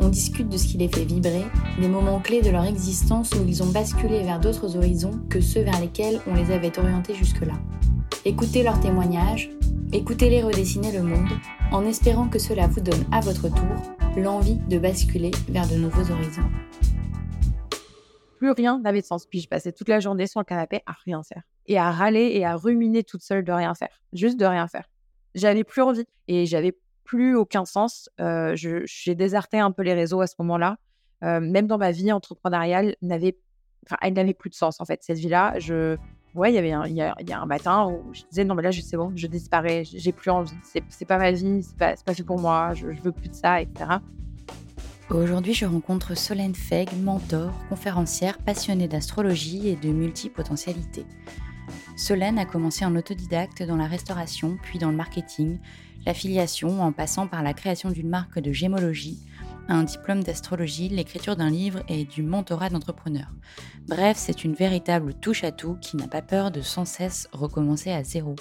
On discute de ce qui les fait vibrer, des moments clés de leur existence où ils ont basculé vers d'autres horizons que ceux vers lesquels on les avait orientés jusque-là. Écoutez leurs témoignages, écoutez-les redessiner le monde, en espérant que cela vous donne à votre tour l'envie de basculer vers de nouveaux horizons. Plus rien n'avait de sens. Puis je passais toute la journée sur le canapé à rien faire. Et à râler et à ruminer toute seule de rien faire. Juste de rien faire. J'avais plus envie et j'avais plus aucun sens. Euh, j'ai déserté un peu les réseaux à ce moment-là. Euh, même dans ma vie entrepreneuriale, n'avait, enfin, elle n'avait plus de sens en fait. Cette vie-là, je, ouais, il y avait un, il y, a, un matin où je disais non mais là c'est bon, je disparais, j'ai plus envie, c'est pas ma vie, c'est pas, pas fait pour moi, je veux plus de ça, etc. Aujourd'hui, je rencontre Solène Feg, mentor, conférencière, passionnée d'astrologie et de multipotentialité. Solène a commencé en autodidacte dans la restauration, puis dans le marketing, l'affiliation en passant par la création d'une marque de gémologie, un diplôme d'astrologie, l'écriture d'un livre et du mentorat d'entrepreneur. Bref, c'est une véritable touche-à-tout qui n'a pas peur de sans cesse recommencer à zéro.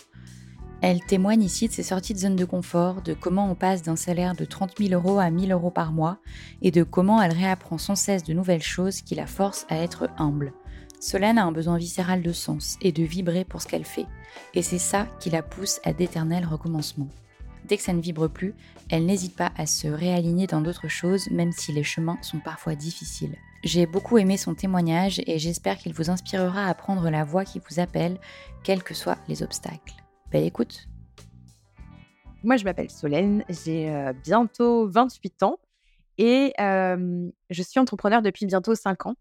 Elle témoigne ici de ses sorties de zone de confort, de comment on passe d'un salaire de 30 000 euros à 1000 euros par mois et de comment elle réapprend sans cesse de nouvelles choses qui la forcent à être humble. Solène a un besoin viscéral de sens et de vibrer pour ce qu'elle fait, et c'est ça qui la pousse à d'éternels recommencements. Dès que ça ne vibre plus, elle n'hésite pas à se réaligner dans d'autres choses, même si les chemins sont parfois difficiles. J'ai beaucoup aimé son témoignage et j'espère qu'il vous inspirera à prendre la voie qui vous appelle, quels que soient les obstacles. Ben écoute. Moi, je m'appelle Solène, j'ai euh, bientôt 28 ans et je suis entrepreneur depuis bientôt 5 ans.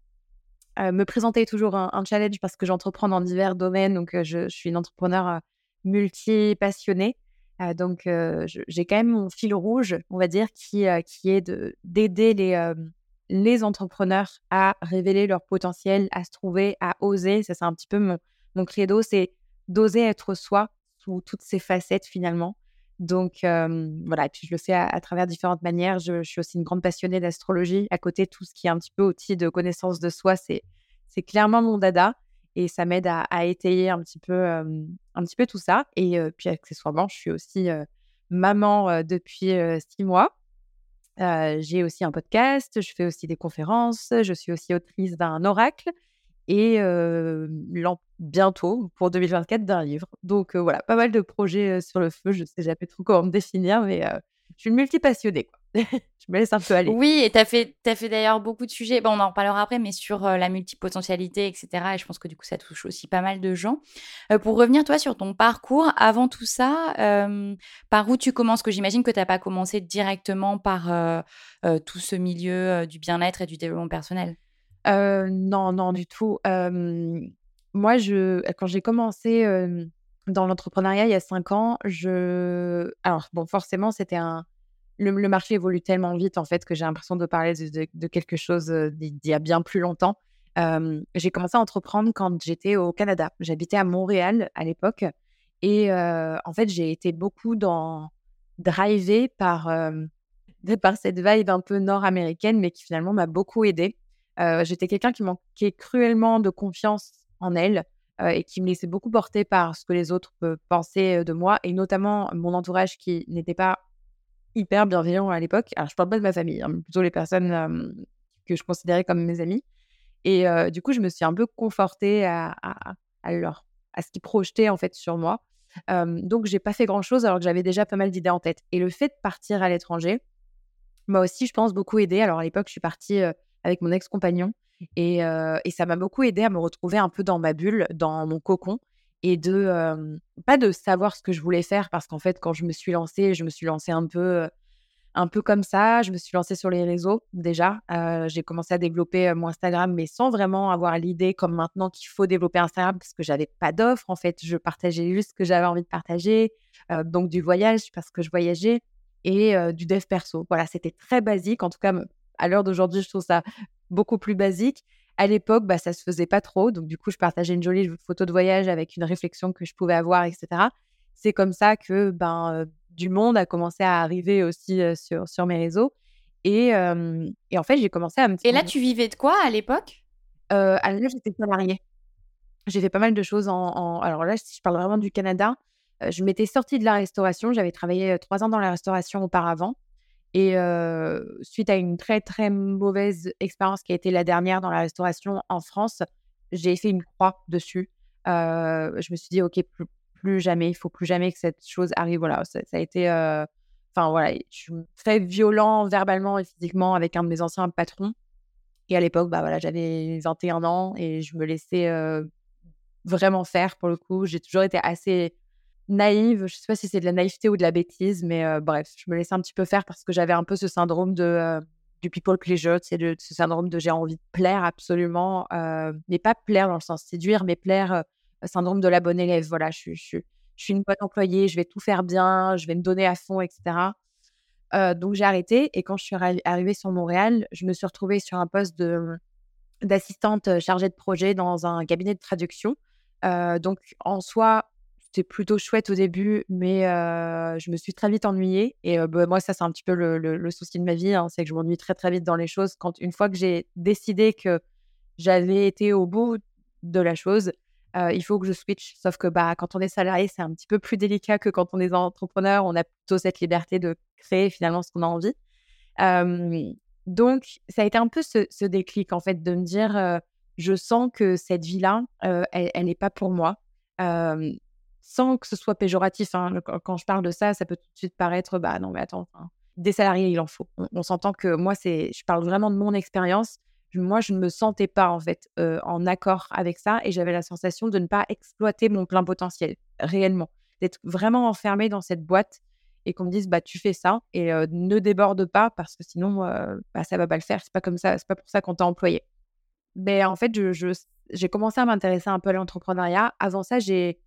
Euh, me présenter toujours un, challenge parce que j'entreprends dans divers domaines, donc je, je, suis une entrepreneur multi-passionnée. Euh, donc, j'ai quand même mon fil rouge, on va dire, qui, est d'aider les, entrepreneurs à révéler leur potentiel, à se trouver, à oser. Ça, c'est un petit peu mon credo, c'est d'oser être soi sous toutes ses facettes finalement. Donc voilà, et puis je le fais à, travers différentes manières. Je, suis aussi une grande passionnée d'astrologie. À côté, tout ce qui est un petit peu outil de connaissance de soi, c'est clairement mon dada et ça m'aide à, étayer un petit peu, un petit peu tout ça. Et puis accessoirement, je suis aussi maman depuis six mois. j'ai aussi un podcast, je fais aussi des conférences, je suis aussi autrice d'un oracle et bientôt, pour 2024, d'un livre. Donc voilà, pas mal de projets sur le feu. Je sais jamais trop comment me définir, mais je suis une multipassionnée. Quoi. je me laisse un peu aller. Oui, et tu as fait, fait d'ailleurs beaucoup de sujets, bon, on en reparlera après, mais sur la multipotentialité, etc. Et je pense que du coup, ça touche aussi pas mal de gens. pour revenir, toi, sur ton parcours, avant tout ça, par où tu commences? Que j'imagine que tu n'as pas commencé directement par tout ce milieu du bien-être et du développement personnel. Non, non, du tout. moi, je, quand j'ai commencé dans l'entrepreneuriat il y a cinq ans, je... Alors, bon, forcément, c'était un le, marché évolue tellement vite en fait que j'ai l'impression de parler de, quelque chose euh, d'il y a bien plus longtemps. j'ai commencé à entreprendre quand j'étais au Canada. J'habitais à Montréal à l'époque et euh, en fait j'ai été beaucoup dans drivé par par cette vibe un peu nord-américaine, mais qui finalement m'a beaucoup aidée. Euh, j'étais quelqu'un qui manquait cruellement de confiance en elle et qui me laissait beaucoup porter par ce que les autres pensaient de moi, et notamment mon entourage qui n'était pas hyper bienveillant à l'époque. Alors, je parle pas de ma famille, hein, plutôt les personnes que je considérais comme mes amis. Et du coup, je me suis un peu confortée à, à, leur, à ce qu'ils projetaient en fait sur moi. donc, j'ai pas fait grand chose alors que j'avais déjà pas mal d'idées en tête. Et le fait de partir à l'étranger m'a aussi, je pense, beaucoup aidé. Alors, à l'époque, je suis partie avec mon ex-compagnon et, et ça m'a beaucoup aidé à me retrouver un peu dans ma bulle, dans mon cocon et de pas de savoir ce que je voulais faire parce qu'en fait quand je me suis lancée je me suis lancée un peu un peu comme ça. Je me suis lancée sur les réseaux déjà. J'ai commencé à développer mon Instagram mais sans vraiment avoir l'idée comme maintenant qu'il faut développer Instagram parce que j'avais pas d'offre en fait. Je partageais juste ce que j'avais envie de partager donc du voyage parce que je voyageais et du dev perso. Voilà c'était très basique. En tout cas à l'heure d'aujourd'hui, je trouve ça beaucoup plus basique. À l'époque, bah, ça se faisait pas trop. Donc, du coup, je partageais une jolie photo de voyage avec une réflexion que je pouvais avoir, etc. C'est comme ça que ben, du monde a commencé à arriver aussi sur, sur mes réseaux. Et, et en fait, j'ai commencé à me... Et là, tu vivais de quoi à l'époque? Euh, Là, j'étais salariée. J'ai fait pas mal de choses en, Alors là, si je parle vraiment du Canada, je m'étais sortie de la restauration. J'avais travaillé trois ans dans la restauration auparavant. Et suite à une très, très mauvaise expérience qui a été la dernière dans la restauration en France, j'ai fait une croix dessus. je me suis dit, OK, plus, jamais, il faut plus jamais que cette chose arrive. Voilà, ça, a été. Enfin, voilà, je suis très violent verbalement et physiquement avec un de mes anciens patrons. Et à l'époque, bah, voilà, j'avais 21 ans et je me laissais vraiment faire pour le coup. J'ai toujours été assez naïve. Je sais pas si c'est de la naïveté ou de la bêtise, mais bref, je me laissais un petit peu faire parce que j'avais un peu ce syndrome de du people pleasure, c'est ce syndrome de j'ai envie de plaire absolument, mais pas plaire dans le sens séduire, mais plaire syndrome de la bonne élève. Voilà, je, je, je, suis une bonne employée, je vais tout faire bien, je vais me donner à fond, etc. donc j'ai arrêté et quand je suis arrivée sur Montréal, je me suis retrouvée sur un poste de d'assistante chargée de projet dans un cabinet de traduction. donc en soi, c'était plutôt chouette au début, mais je me suis très vite ennuyée. Et bah, moi, ça, c'est un petit peu le, souci de ma vie, hein, c'est que je m'ennuie très, très vite dans les choses. Quand une fois que j'ai décidé que j'avais été au bout de la chose, il faut que je switch. Sauf que bah, quand on est salarié, c'est un petit peu plus délicat que quand on est entrepreneur. On a plutôt cette liberté de créer finalement ce qu'on a envie. donc, ça a été un peu ce, déclic, en fait, de me dire, je sens que cette vie-là, elle n'est pas pour moi sans que ce soit péjoratif. Hein, quand je parle de ça, ça peut tout de suite paraître, bah non, mais attends, des salariés, il en faut. On, s'entend que moi, c'est, je parle vraiment de mon expérience. Moi, je ne me sentais pas en fait en accord avec ça et j'avais la sensation de ne pas exploiter mon plein potentiel réellement, d'être vraiment enfermée dans cette boîte et qu'on me dise bah tu fais ça et ne déborde pas parce que sinon bah, ça va pas le faire. C'est pas comme ça, c'est pas pour ça qu'on t'a employé. Mais en fait, je, j'ai commencé à m'intéresser un peu à l'entrepreneuriat. Avant ça, j'ai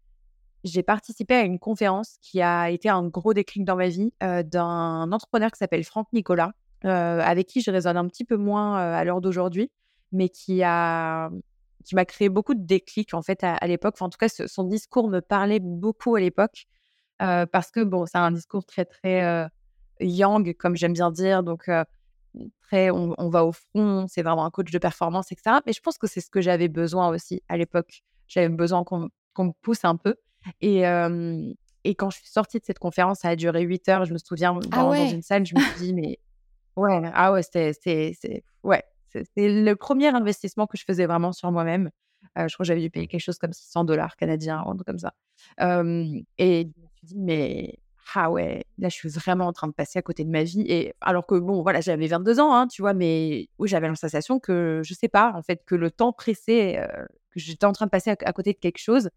j'ai participé à une conférence qui a été un gros déclic dans ma vie d'un entrepreneur qui s'appelle Franck Nicolas, avec qui je résonne un petit peu moins à l'heure d'aujourd'hui, mais qui a qui m'a créé beaucoup de déclics en fait à, l'époque. en tout cas, son discours me parlait beaucoup à l'époque parce que bon, c'est un discours très très young, comme j'aime bien dire, donc très on, va au front, c'est vraiment un coach de performance, etc. Mais je pense que c'est ce que j'avais besoin aussi à l'époque. J'avais besoin qu'on me pousse un peu. Et, et quand je suis sortie de cette conférence, ça a duré 8 heures. Je me souviens, ah dans, une salle, je me suis dit, mais ouais, ah ouais, c'était, ouais, le premier investissement que je faisais vraiment sur moi-même. je crois que j'avais dû payer quelque chose comme 600 dollars canadiens, un truc comme ça. et je me suis dit, mais ah ouais, là, je suis vraiment en train de passer à côté de ma vie. Et alors que, bon, voilà, j'avais 22 ans, hein, tu vois, mais oui, j'avais la sensation que, je sais pas, en fait, que le temps pressait, que j'étais en train de passer à, côté de quelque chose.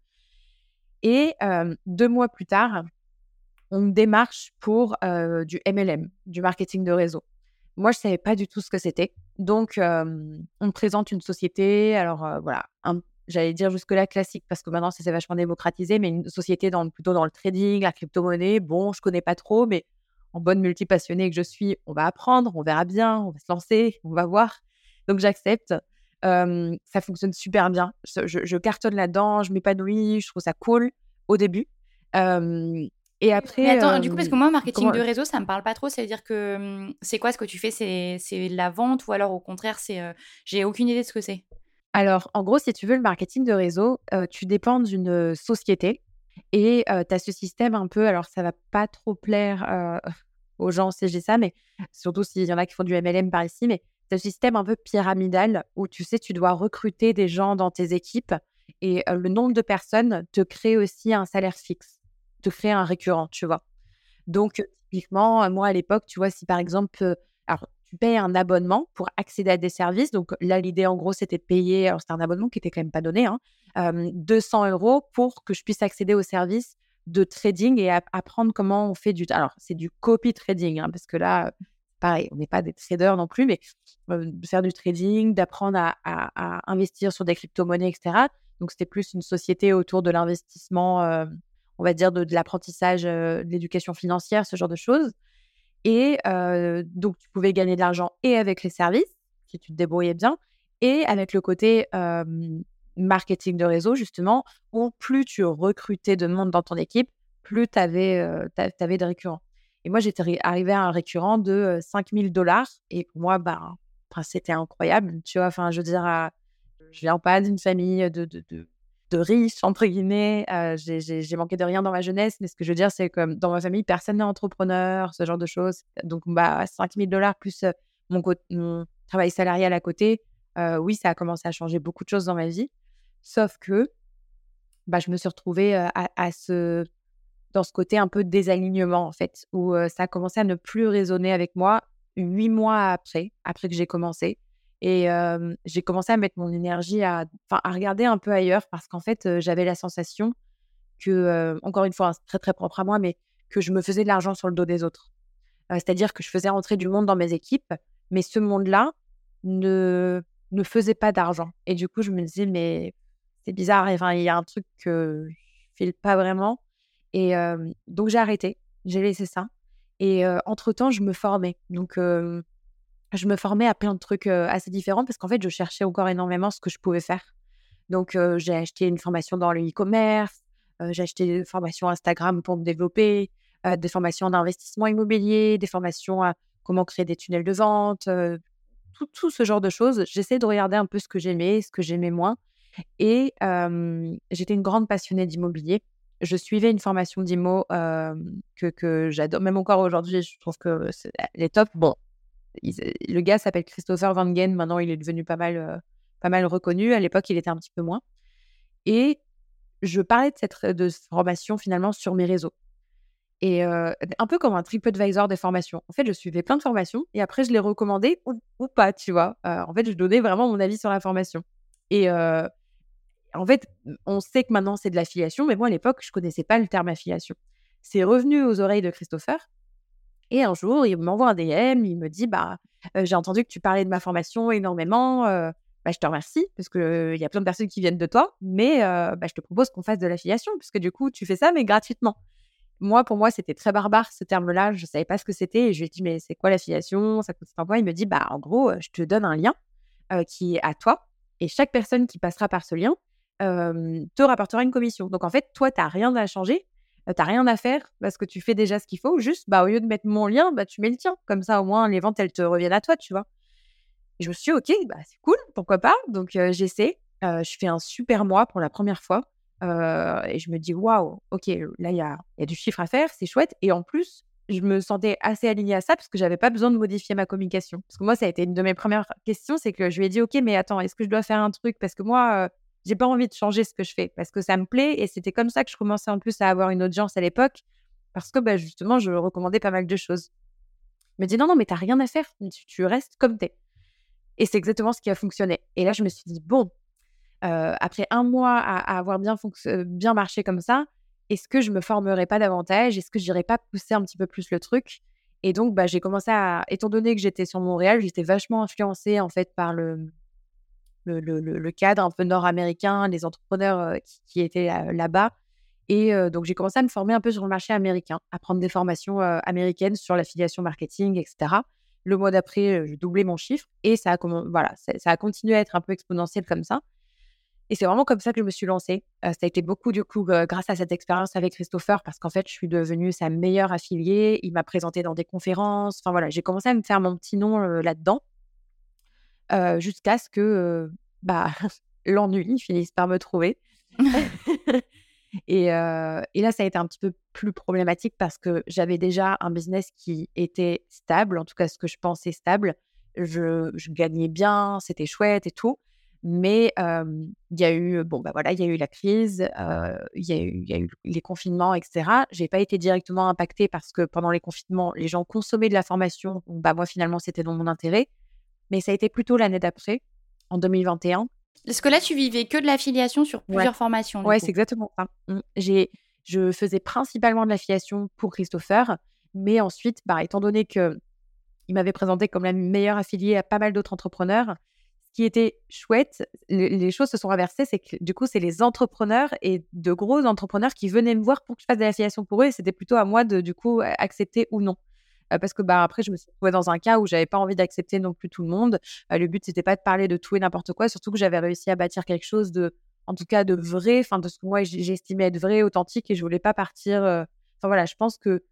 Et deux mois plus tard, on me démarche pour du MLM, du marketing de réseau. Moi, je ne savais pas du tout ce que c'était. Donc, on me présente une société. Alors, voilà, j'allais dire jusque-là classique parce que maintenant, ça s'est vachement démocratisé, mais une société dans, plutôt dans le trading, la crypto-monnaie. Bon, je ne connais pas trop, mais en bonne multipassionnée que je suis, on va apprendre, on verra bien, on va se lancer, on va voir. Donc, j'accepte ça fonctionne super bien. Je, cartonne là-dedans, je m'épanouis, je trouve ça cool au début. et après. Mais attends, du coup, parce que moi, marketing de réseau, ça me parle pas trop. C'est-à-dire que c'est quoi ce que tu fais? C'est la vente ou alors au contraire, c'est j'ai aucune idée de ce que c'est? Alors, en gros, si tu veux le marketing de réseau, tu dépends d'une société et tu as ce système un peu. Alors, ça va pas trop plaire aux gens si j'ai ça, mais surtout s'il y en a qui font du MLM par ici, mais c'est un système un peu pyramidal où tu sais, tu dois recruter des gens dans tes équipes et le nombre de personnes te crée aussi un salaire fixe, te crée un récurrent, tu vois. Donc, typiquement, moi à l'époque, tu vois, si par exemple, alors tu payes un abonnement pour accéder à des services. Donc là, l'idée en gros, c'était de payer, alors c'était un abonnement qui était quand même pas donné, hein, 200 euros pour que je puisse accéder aux services de trading et apprendre comment on fait du. Alors, c'est du copy trading, hein, parce que là, pareil, on n'est pas des traders non plus, mais faire du trading, d'apprendre à, investir sur des crypto-monnaies, etc. Donc, c'était plus une société autour de l'investissement, on va dire, de, l'apprentissage, de l'éducation financière, ce genre de choses. Et donc, tu pouvais gagner de l'argent et avec les services, si tu te débrouillais bien, et avec le côté marketing de réseau, justement, où plus tu recrutais de monde dans ton équipe, plus tu avais, avais de récurrents. Et moi, j'étais arrivée à un récurrent de 5000 dollars. Et pour moi, bah, c'était incroyable. Tu vois, enfin, je veux dire, je viens pas d'une famille de, de, de, de, riches, entre guillemets. j'ai manqué de rien dans ma jeunesse. Mais ce que je veux dire, c'est que dans ma famille, personne n'est entrepreneur, ce genre de choses. Donc, bah, 5000 dollars plus mon, travail salarial à côté, oui, ça a commencé à changer beaucoup de choses dans ma vie. Sauf que bah, je me suis retrouvée à, ce, dans ce côté un peu désalignement, en fait, où ça a commencé à ne plus résonner avec moi huit mois après, après que j'ai commencé. Et j'ai commencé à mettre mon énergie à, à regarder un peu ailleurs parce qu'en fait, j'avais la sensation que, encore une fois, hein, c'est très très propre à moi, mais que je me faisais de l'argent sur le dos des autres. C'est-à-dire que je faisais rentrer du monde dans mes équipes, mais ce monde-là ne, ne faisait pas d'argent. Et du coup, je me disais, mais c'est bizarre, il y a un truc que je file pas vraiment. Et donc, j'ai arrêté, j'ai laissé ça. Et entre-temps, je me formais. Donc, je me formais à plein de trucs assez différents parce qu'en fait, je cherchais encore énormément ce que je pouvais faire. Donc, j'ai acheté une formation dans le e-commerce, j'ai acheté une formation Instagram pour me développer, des formations d'investissement immobilier, des formations à comment créer des tunnels de vente, tout, ce genre de choses. J'essaie de regarder un peu ce que j'aimais, ce que j'aimais moins. Et j'étais une grande passionnée d'immobilier. Je suivais une formation d'IMO que, j'adore, même encore aujourd'hui, je trouve que elle est top. Bon, le gars s'appelle Christopher Van Gen, maintenant il est devenu pas mal, pas mal reconnu. À l'époque, il était un petit peu moins. Et je parlais de cette, de formation finalement sur mes réseaux. Et un peu comme un TripAdvisor des formations. En fait, je suivais plein de formations et après, je les recommandais ou, pas, tu vois. en fait, je donnais vraiment mon avis sur la formation. Et en fait, on sait que maintenant, c'est de l'affiliation, mais moi, à l'époque, je connaissais pas le terme affiliation. C'est revenu aux oreilles de Christopher. Et un jour, il m'envoie un DM, il me dit bah, J'ai entendu que tu parlais de ma formation énormément. bah, je te remercie parce qu'il il y a plein de personnes qui viennent de toi, mais bah, je te propose qu'on fasse de l'affiliation parce que du coup, tu fais ça, mais gratuitement. Moi, pour moi, c'était très barbare ce terme-là. Je ne savais pas ce que c'était. Et je lui ai dit, mais c'est quoi l'affiliation? Ça coûte quoi? Il me dit, bah, en gros, je te donne un lien qui est à toi. Et chaque personne qui passera par ce lien te rapportera une commission. Donc, en fait, toi, tu n'as rien à changer. Tu n'as rien à faire parce que tu fais déjà ce qu'il faut. Juste, bah, au lieu de mettre mon lien, bah, tu mets le tien. Comme ça, au moins, les ventes, elles te reviennent à toi, tu vois. Et je me suis dit, OK, bah, c'est cool, pourquoi pas? Donc, j'essaie. je fais un super mois pour la première fois et je me dis, waouh, ok, là, il y a, y a, du chiffre à faire, c'est chouette. Et en plus, je me sentais assez alignée à ça parce que j'avais pas besoin de modifier ma communication. Parce que moi, ça a été une de mes premières questions, c'est que je lui ai dit, ok, mais attends, est-ce que je dois faire un truc? Parce que moi, j'ai pas envie de changer ce que je fais parce que ça me plaît. Et c'était comme ça que je commençais en plus à avoir une audience à l'époque parce que bah, justement, je recommandais pas mal de choses. Il me dit, non, non, mais t'as rien à faire, tu, restes comme t'es. Et c'est exactement ce qui a fonctionné. Et là, je me suis dit, bon, après un mois à, avoir bien, bien marché comme ça, est-ce que je me formerais pas davantage? Est-ce que j'irais pas pousser un petit peu plus le truc? Et donc, bah, j'ai commencé à, étant donné que j'étais sur Montréal, j'étais vachement influencée en fait par le, le, cadre un peu nord-américain, les entrepreneurs qui, étaient là-bas. Et donc, j'ai commencé à me former un peu sur le marché américain, à prendre des formations américaines sur l'affiliation marketing, etc. Le mois d'après, j'ai doublé mon chiffre et ça a, voilà, ça a continué à être un peu exponentiel comme ça. Et c'est vraiment comme ça que je me suis lancée. ça a été beaucoup, du coup, grâce à cette expérience avec Christopher, parce qu'en fait, je suis devenue sa meilleure affiliée. Il m'a présenté dans des conférences. Enfin, voilà, j'ai commencé à me faire mon petit nom là-dedans, jusqu'à ce que bah, l'ennui finisse par me trouver. et, et, là, ça a été un petit peu plus problématique parce que j'avais déjà un business qui était stable, en tout cas, ce que je pensais stable. Je, je gagnais bien, c'était chouette et tout. Mais il y a eu, bon, bah voilà, il y a eu la crise, il y, a eu, y a eu les confinements, etc. J'ai pas été directement impactée parce que pendant les confinements, les gens consommaient de la formation. bah, moi, finalement, c'était dans mon intérêt. Mais ça a été plutôt l'année d'après, en 2021. Parce que là, tu vivais que de l'affiliation sur plusieurs formations. Ouais, c'est exactement ça. Mmh. J'ai, je faisais principalement de l'affiliation pour Christopher. Mais ensuite, bah, étant donné que il m'avait présenté comme la meilleure affiliée à pas mal d'autres entrepreneurs, qui était chouette, les choses se sont inversées, c'est que du coup, c'est les entrepreneurs et de gros entrepreneurs qui venaient me voir pour que je fasse de l'affiliation pour eux et c'était plutôt à moi de du coup accepter ou non. Parce que bah, après, je me suis retrouvée dans un cas où j'avais pas envie d'accepter non plus tout le monde. le but, c'était pas de parler de tout et n'importe quoi, surtout que j'avais réussi à bâtir quelque chose de, en tout cas, de vrai, enfin, de ce que moi j'estimais être vrai, authentique, et je voulais pas partir. Enfin voilà, je pense que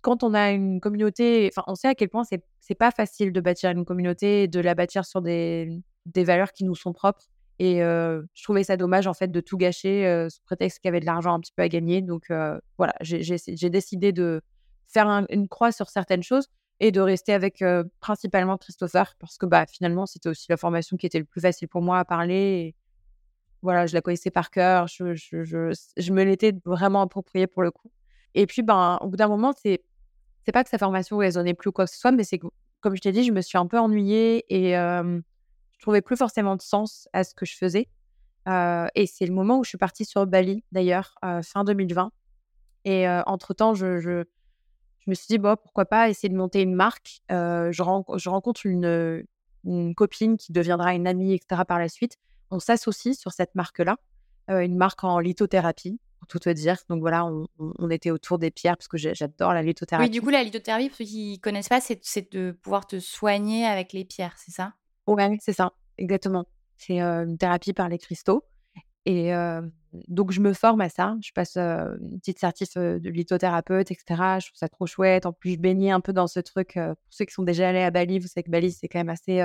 quand on a une communauté, on sait à quel point c'est c'est pas facile de bâtir une communauté, de la bâtir sur des, des valeurs qui nous sont propres. Et je trouvais ça dommage en fait de tout gâcher sous prétexte qu'il y avait de l'argent un petit peu à gagner. Donc voilà, j'ai décidé de faire une croix sur certaines choses et de rester avec principalement Christopher parce que bah, finalement c'était aussi la formation qui était le plus facile pour moi à parler. voilà, je la connaissais par cœur, je, je, je, je me l'étais vraiment appropriée pour le coup. Et puis ben, au bout d'un moment, c'est c'est pas que sa formation résonnait plus ou quoi que ce soit, mais c'est que, comme je t'ai dit, je me suis un peu ennuyée et trouvais plus forcément de sens à ce que je faisais. et c'est le moment où je suis partie sur Bali, d'ailleurs, fin 2020. Et entre-temps, je, je, je, me suis dit, bon, pourquoi pas essayer de monter une marque. je, je, rencontre une, une, copine qui deviendra une amie, etc. par la suite. On s'associe sur cette marque-là, une marque en lithothérapie, pour tout te dire. Donc voilà, on, on était autour des pierres parce que j'adore la lithothérapie. Oui, du coup, la lithothérapie, pour ceux qui ne connaissent pas, c'est de pouvoir te soigner avec les pierres, c'est ça? Ouais, c'est ça, exactement. C'est une thérapie par les cristaux. Et donc, je me forme à ça. Je passe une petite certif de lithothérapeute, etc. Je trouve ça trop chouette. En plus, je baignais un peu dans ce truc. pour ceux qui sont déjà allés à Bali, vous savez que Bali, c'est quand même assez,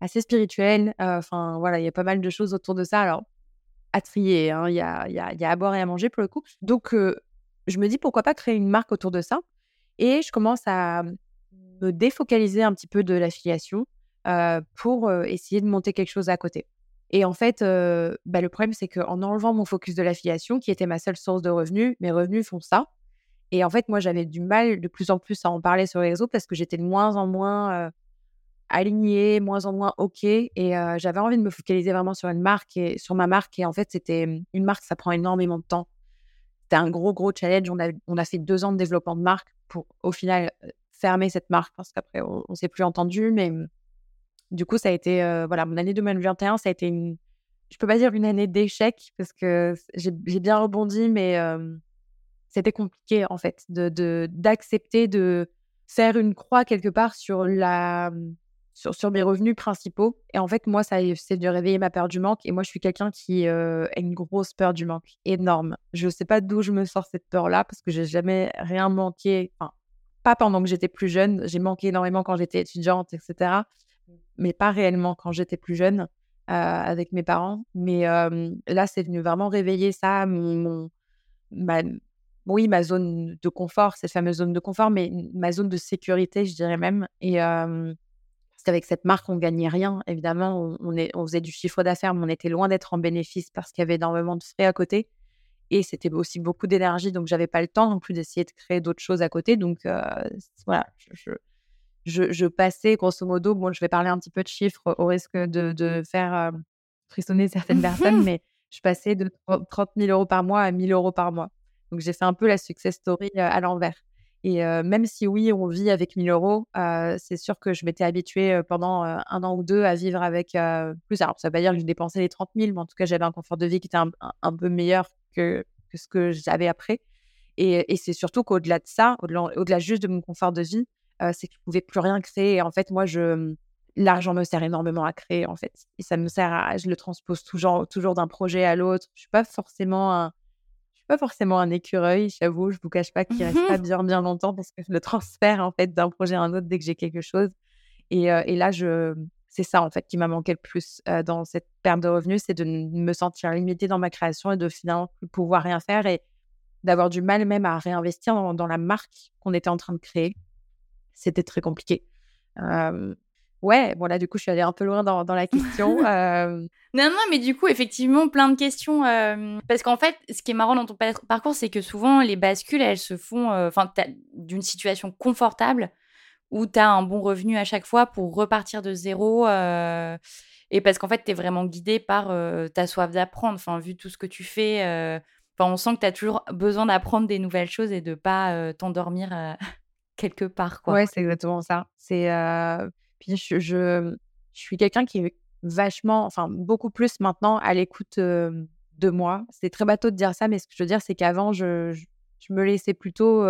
assez spirituel. Enfin, voilà, il y a pas mal de choses autour de ça. Alors, à trier, hein, il y, a, y, a, y, a, à boire et à manger pour le coup. Donc, je me dis pourquoi pas créer une marque autour de ça. Et je commence à me défocaliser un petit peu de l'affiliation pour essayer de monter quelque chose à côté. Et en fait, bah, le problème, c'est qu'en enlevant mon focus de l'affiliation, qui était ma seule source de revenus, mes revenus font ça. Et en fait, moi, j'avais du mal de plus en plus à en parler sur les réseaux parce que j'étais de moins en moins alignée, moins en moins OK. Et j'avais envie de me focaliser vraiment sur une marque et sur ma marque. Et en fait, c'était mmh, une marque, ça prend énormément de temps. C'était un gros, gros challenge. On a, on a fait deux ans de développement de marque pour, au final, fermer cette marque parce qu'après, on ne s'est plus entendu. Mais mmh, du coup, ça a été, voilà, mon année 2021, ça a été une, je peux pas dire une année d'échec parce que j'ai bien rebondi, mais c'était compliqué en fait de d'accepter de, faire une croix quelque part sur la sur, sur, mes revenus principaux. Et en fait, moi, ça c'est de réveiller ma peur du manque. Et moi, je suis quelqu'un qui a une grosse peur du manque, énorme. Je sais pas d'où je me sors cette peur-là parce que j'ai jamais rien manqué. Enfin, pas pendant que j'étais plus jeune. J'ai manqué énormément quand j'étais étudiante, etc mais pas réellement quand j'étais plus jeune avec mes parents. Mais là, c'est venu vraiment réveiller ça, mon, ma, oui, ma zone de confort, cette fameuse zone de confort, mais ma zone de sécurité, je dirais même. Et parce qu'avec cette marque, on gagnait rien. Évidemment, on, est, on faisait du chiffre d'affaires, mais on était loin d'être en bénéfice parce qu'il y avait énormément de frais à côté. Et c'était aussi beaucoup d'énergie, donc j'avais pas le temps non plus d'essayer de créer d'autres choses à côté. Donc voilà, passais, grosso modo, bon, je vais parler un petit peu de chiffres au risque de, faire frissonner certaines personnes, mais je passais de 30 000 euros par mois à 1 000 euros par mois. Donc, j'ai fait un peu la success story à l'envers. Et même si oui, on vit avec 1000 euros, c'est sûr que je m'étais habituée pendant un an ou deux à vivre avec plus. Alors, ça ne veut pas dire que je dépensais les 30 000, mais en tout cas, j'avais un confort de vie qui était un, peu meilleur que, ce que j'avais après. Et, et c'est surtout qu'au-delà de ça, au-delà juste de mon confort de vie, c'est que je pouvais plus rien créer. Et en fait, moi, je mmh, l'argent me sert énormément à créer, en fait. Et ça me sert à, je le transpose toujours, toujours d'un projet à l'autre. Je suis pas forcément un, je suis pas forcément un écureuil, j'avoue. Je vous cache pas qu'il reste pas bien, bien longtemps parce que je le transfère, en fait, d'un projet à un autre dès que j'ai quelque chose. Et, et là, je, c'est ça, en fait, qui m'a manqué le plus dans cette perte de revenus, c'est de me sentir limitée dans ma création et de finalement plus pouvoir rien faire et d'avoir du mal même à réinvestir dans, dans la marque qu'on était en train de créer c'était très compliqué. ouais, bon là du coup je suis allée un peu loin dans, la question. non, non, mais du coup effectivement plein de questions. parce qu'en fait, ce qui est marrant dans ton parcours, c'est que souvent les bascules, elles se font enfin d'une situation confortable où tu as un bon revenu à chaque fois pour repartir de zéro. et parce qu'en fait, tu es vraiment guidé par ta soif d'apprendre. Enfin, vu tout ce que tu fais, enfin, on sent que tu as toujours besoin d'apprendre des nouvelles choses et de pas t'endormir quelque part. Quoi. Ouais, c'est exactement ça. C'est puis je, je, suis quelqu'un qui est vachement, enfin beaucoup plus maintenant à l'écoute de moi. C'est très bateau de dire ça, mais ce que je veux dire, c'est qu'avant, je, je, me laissais plutôt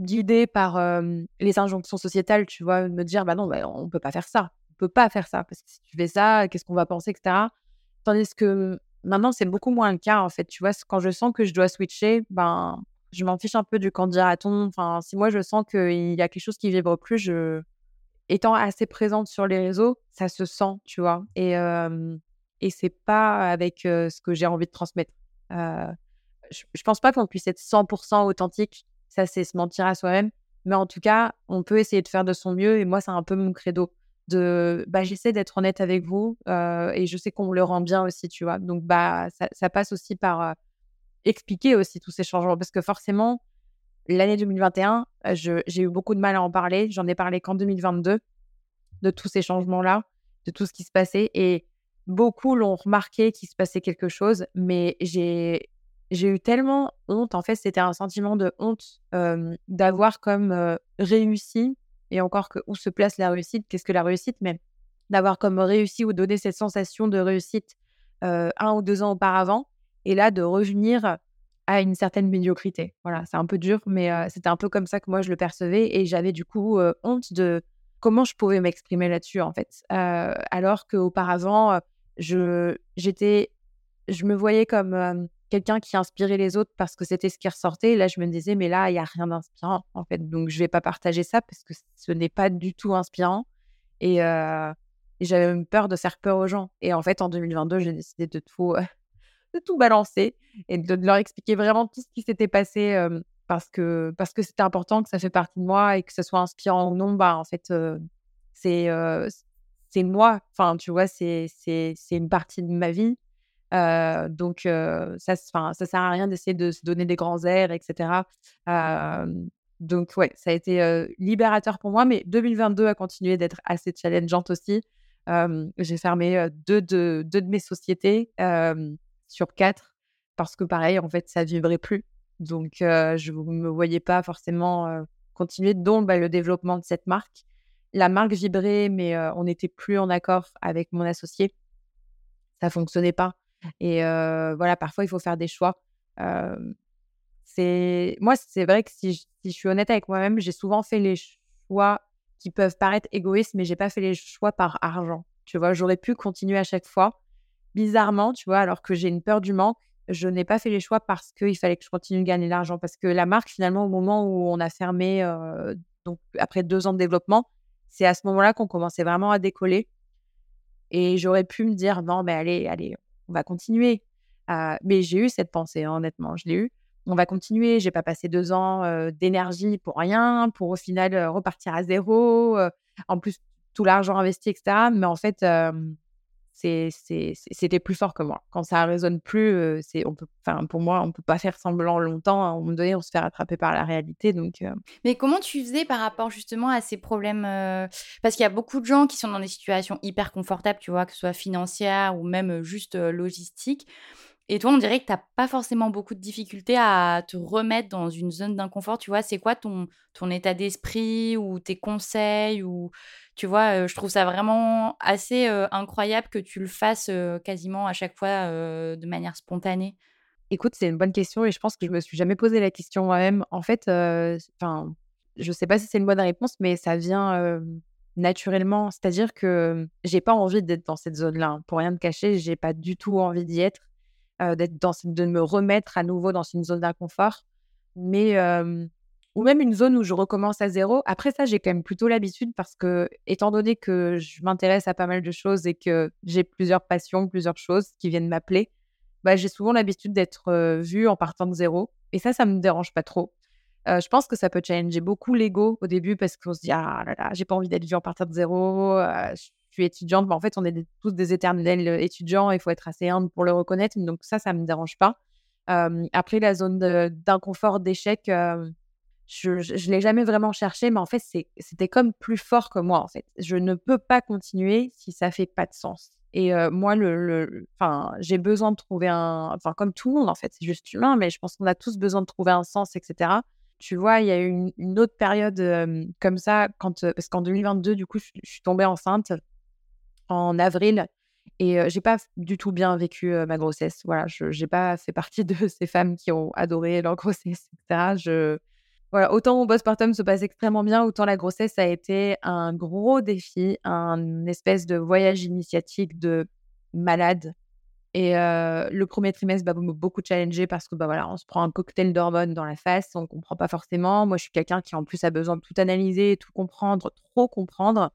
guidée par les injonctions sociétales, tu vois, de me dire, bah non, bah, on peut pas faire ça. On peut pas faire ça parce que si tu fais ça, qu'est-ce qu'on va penser, etc. Tandis que maintenant, c'est beaucoup moins le cas, en fait. Tu vois, quand je sens que je dois switcher, ben, je m'en fiche un peu du candidat Enfin, si moi, je sens qu'il y a quelque chose qui vibre plus, étant assez présente sur les réseaux, ça se sent, tu vois. Et, et c'est pas avec ce que j'ai envie de transmettre. je, je pense pas qu'on puisse être 100% authentique. Ça, c'est se mentir à soi-même. Mais en tout cas, on peut essayer de faire de son mieux. Et moi, c'est un peu mon credo bah, j'essaie d'être honnête avec vous et je sais qu'on le rend bien aussi, tu vois. Donc, bah, ça, passe aussi par expliquer aussi tous ces changements parce que forcément, l'année 2021, j'ai eu beaucoup de mal à en parler. J'en ai parlé qu'en 2022 de tous ces changements-là, de tout ce qui se passait et beaucoup l'ont remarqué qu'il se passait quelque chose, mais j'ai eu tellement honte. En fait, c'était un sentiment de honte d'avoir comme réussi et encore que où se place la réussite, qu'est-ce que la réussite, mais d'avoir comme réussi ou donné cette sensation de réussite un ou deux ans auparavant, et là de revenir à une certaine médiocrité. Voilà, c'est un peu dur, mais c'était un peu comme ça que moi je le percevais, et j'avais du coup honte de comment je pouvais m'exprimer là-dessus en fait, alors qu'auparavant je j'étais, je me voyais comme quelqu'un qui inspirait les autres parce que c'était ce qui ressortait. Et là, je me disais, mais là, il n'y a rien d'inspirant, en fait. Donc, je vais pas partager ça parce que ce n'est pas du tout inspirant. Et, j'avais même peur de faire peur aux gens. Et en fait, en 2022, j'ai décidé de tout, de tout balancer et de, leur expliquer vraiment tout ce qui s'était passé parce que parce que c'était important, que ça fait partie de moi et que ce soit inspirant ou non. Bah, en fait, c'est c'est moi. Enfin, tu vois, c'est une partie de ma vie donc, ça, ça sert à rien d'essayer de se donner des grands airs, etc. donc, ouais, ça a été libérateur pour moi, mais 2022 a continué d'être assez challengeante aussi. J'ai fermé deux, de, deux de mes sociétés sur quatre parce que, pareil, en fait, ça vibrait plus. Donc, je ne me voyais pas forcément continuer, dont bah, le développement de cette marque. La marque vibrait, mais on n'était plus en accord avec mon associé. Ça fonctionnait pas. Et voilà, parfois, il faut faire des choix. c'est moi, c'est vrai que si je, si je suis honnête avec moi-même, j'ai souvent fait les choix qui peuvent paraître égoïstes, mais j'ai pas fait les choix par argent. Tu vois, j'aurais pu continuer à chaque fois. Bizarrement, tu vois, alors que j'ai une peur du manque, je n'ai pas fait les choix parce qu'il fallait que je continue de gagner de l'argent. Parce que la marque, finalement, au moment où on a fermé, donc après deux ans de développement, c'est à ce moment-là qu'on commençait vraiment à décoller. Et j'aurais pu me dire, non, mais allez, allez, on va continuer. mais j'ai eu cette pensée, hein, honnêtement, je l'ai eu. On va continuer. J'ai pas passé deux ans d'énergie pour rien, pour au final repartir à zéro. en plus, tout l'argent investi, etc. Mais en fait, c'était plus fort que moi. Quand ça résonne plus, c'est on peut, pour moi, on peut pas faire semblant longtemps. À un moment donné, on se fait rattraper par la réalité. Donc, Mais comment tu faisais par rapport justement à ces problèmes Parce qu'il y a beaucoup de gens qui sont dans des situations hyper confortables, tu vois, que ce soit financière ou même juste logistique. Et toi, on dirait que tu n'as pas forcément beaucoup de difficultés à te remettre dans une zone d'inconfort. Tu vois, c'est quoi ton, ton état d'esprit ou tes conseils ou tu vois, je trouve ça vraiment assez incroyable que tu le fasses quasiment à chaque fois de manière spontanée. Écoute, c'est une bonne question et je pense que je me suis jamais posé la question moi-même. En fait, enfin, je sais pas si c'est une bonne réponse, mais ça vient naturellement. C'est-à-dire que j'ai pas envie d'être dans cette zone-là. Hein. Pour rien te cacher, j'ai pas du tout envie d'y être, d'être dans, de me remettre à nouveau dans une zone d'inconfort. Mais ou même une zone où je recommence à zéro. Après ça, j'ai quand même plutôt l'habitude parce que, étant donné que je m'intéresse à pas mal de choses et que j'ai plusieurs passions, plusieurs choses qui viennent m'appeler, bah, j'ai souvent l'habitude d'être vue en partant de zéro. Et ça, ça me dérange pas trop. je pense que ça peut challenger beaucoup l'ego au début parce qu'on se dit ah là là, j'ai pas envie d'être vue en partant de zéro. je suis étudiante, mais en fait, on est tous des éternels étudiants. Il faut être assez humble pour le reconnaître. Donc ça, ça me dérange pas. après, la zone d'inconfort, d'échec je ne l'ai jamais vraiment cherché, mais en fait, c'était comme plus fort que moi, en fait. Je ne peux pas continuer si ça fait pas de sens. Et moi, j'ai besoin de trouver un... Enfin, comme tout le monde, en fait, c'est juste humain, mais je pense qu'on a tous besoin de trouver un sens, etc. Tu vois, il y a eu une, autre période comme ça, quand, parce qu'en 2022, du coup, je, suis tombée enceinte en avril. Et j'ai pas du tout bien vécu ma grossesse. Voilà, je n'ai pas fait partie de ces femmes qui ont adoré leur grossesse, etc. Voilà, autant mon postpartum se passe extrêmement bien, autant la grossesse a été un gros défi, un espèce de voyage initiatique de malade. Et le premier trimestre bah, beaucoup challengé parce que bah, voilà, on se prend un cocktail d'hormones dans la face, on comprend pas forcément. Moi, je suis quelqu'un qui en plus a besoin de tout analyser, tout comprendre, trop comprendre.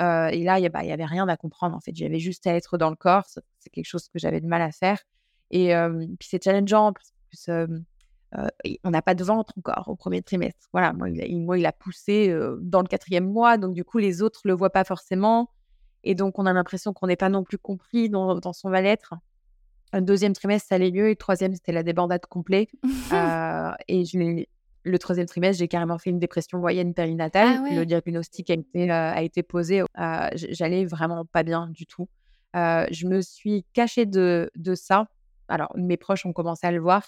Euh, et là, il n'y bah, avait rien à comprendre. En fait, j'avais juste à être dans le corps. C'est quelque chose que j'avais de mal à faire. Et euh, puis c'est challengeant parce que on n'a pas de ventre encore au premier trimestre. Voilà, moi, il a, poussé dans le quatrième mois, donc du coup, les autres ne le voient pas forcément. Et donc, on a l'impression qu'on n'est pas non plus compris dans, son mal-être. Un deuxième trimestre, ça allait mieux. Et le troisième, c'était la débandade complète. et le troisième trimestre, j'ai carrément fait une dépression moyenne périnatale. Ah le diagnostic a été, a été posé. J'allais vraiment pas bien du tout. je me suis cachée de, de ça. Alors, mes proches ont commencé à le voir.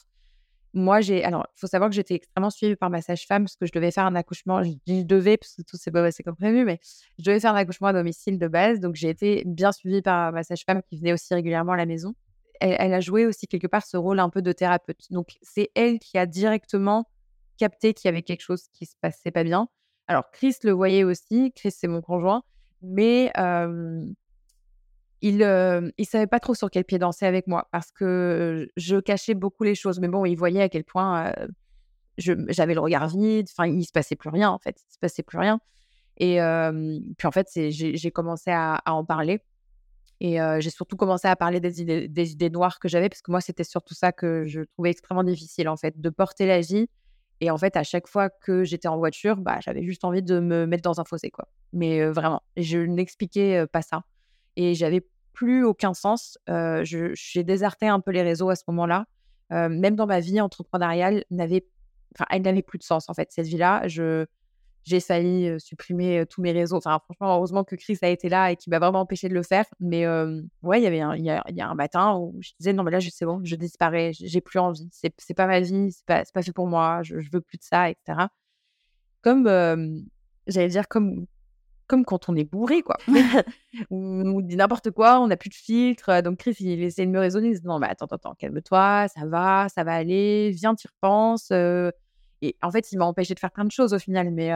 Moi, j'ai. Alors, il faut savoir que j'étais extrêmement suivie par ma sage-femme parce que je devais faire un accouchement. Je dis devais parce que tout s'est pas passé comme prévu, mais je devais faire un accouchement à domicile de base. Donc, j'ai été bien suivie par ma sage-femme qui venait aussi régulièrement à la maison. Elle, a joué aussi quelque part ce rôle un peu de thérapeute. Donc, c'est elle qui a directement capté qu'il y avait quelque chose qui se passait pas bien. Alors, Chris le voyait aussi. Chris, c'est mon conjoint. Mais il ne savait pas trop sur quel pied danser avec moi parce que je cachais beaucoup les choses. Mais bon, il voyait à quel point j'avais le regard vide. Enfin, il se passait plus rien en fait. Il se passait plus rien. Et puis en fait, j'ai commencé à, en parler. Et j'ai surtout commencé à parler des idées, des idées noires que j'avais parce que moi, c'était surtout ça que je trouvais extrêmement difficile en fait, de porter la vie. Et en fait, à chaque fois que j'étais en voiture, bah, j'avais juste envie de me mettre dans un fossé, quoi. Mais vraiment, je n'expliquais pas ça et j'avais plus aucun sens. j'ai déserté un peu les réseaux à ce moment-là. même dans ma vie entrepreneuriale, elle n'avait plus de sens en fait. Cette vie-là, je, j'ai failli supprimer tous mes réseaux. Enfin, franchement, heureusement que Chris a été là et qui m'a vraiment empêché de le faire. Mais ouais, il y avait un, y a, un matin où je disais non mais là c'est bon, je disparais, j'ai plus envie. C'est, c'est pas ma vie, c'est pas, c'est pas fait pour moi. Je, je veux plus de ça, etc. Comme j'allais dire comme comme quand on est bourré, quoi. on dit n'importe quoi, on n'a plus de filtre. Donc Chris, il essaie de me raisonner. Il dit, non, mais attends, attends, calme-toi, ça va, ça va aller, viens, tu repenses. Et en fait, il m'a empêché de faire plein de choses au final, mais,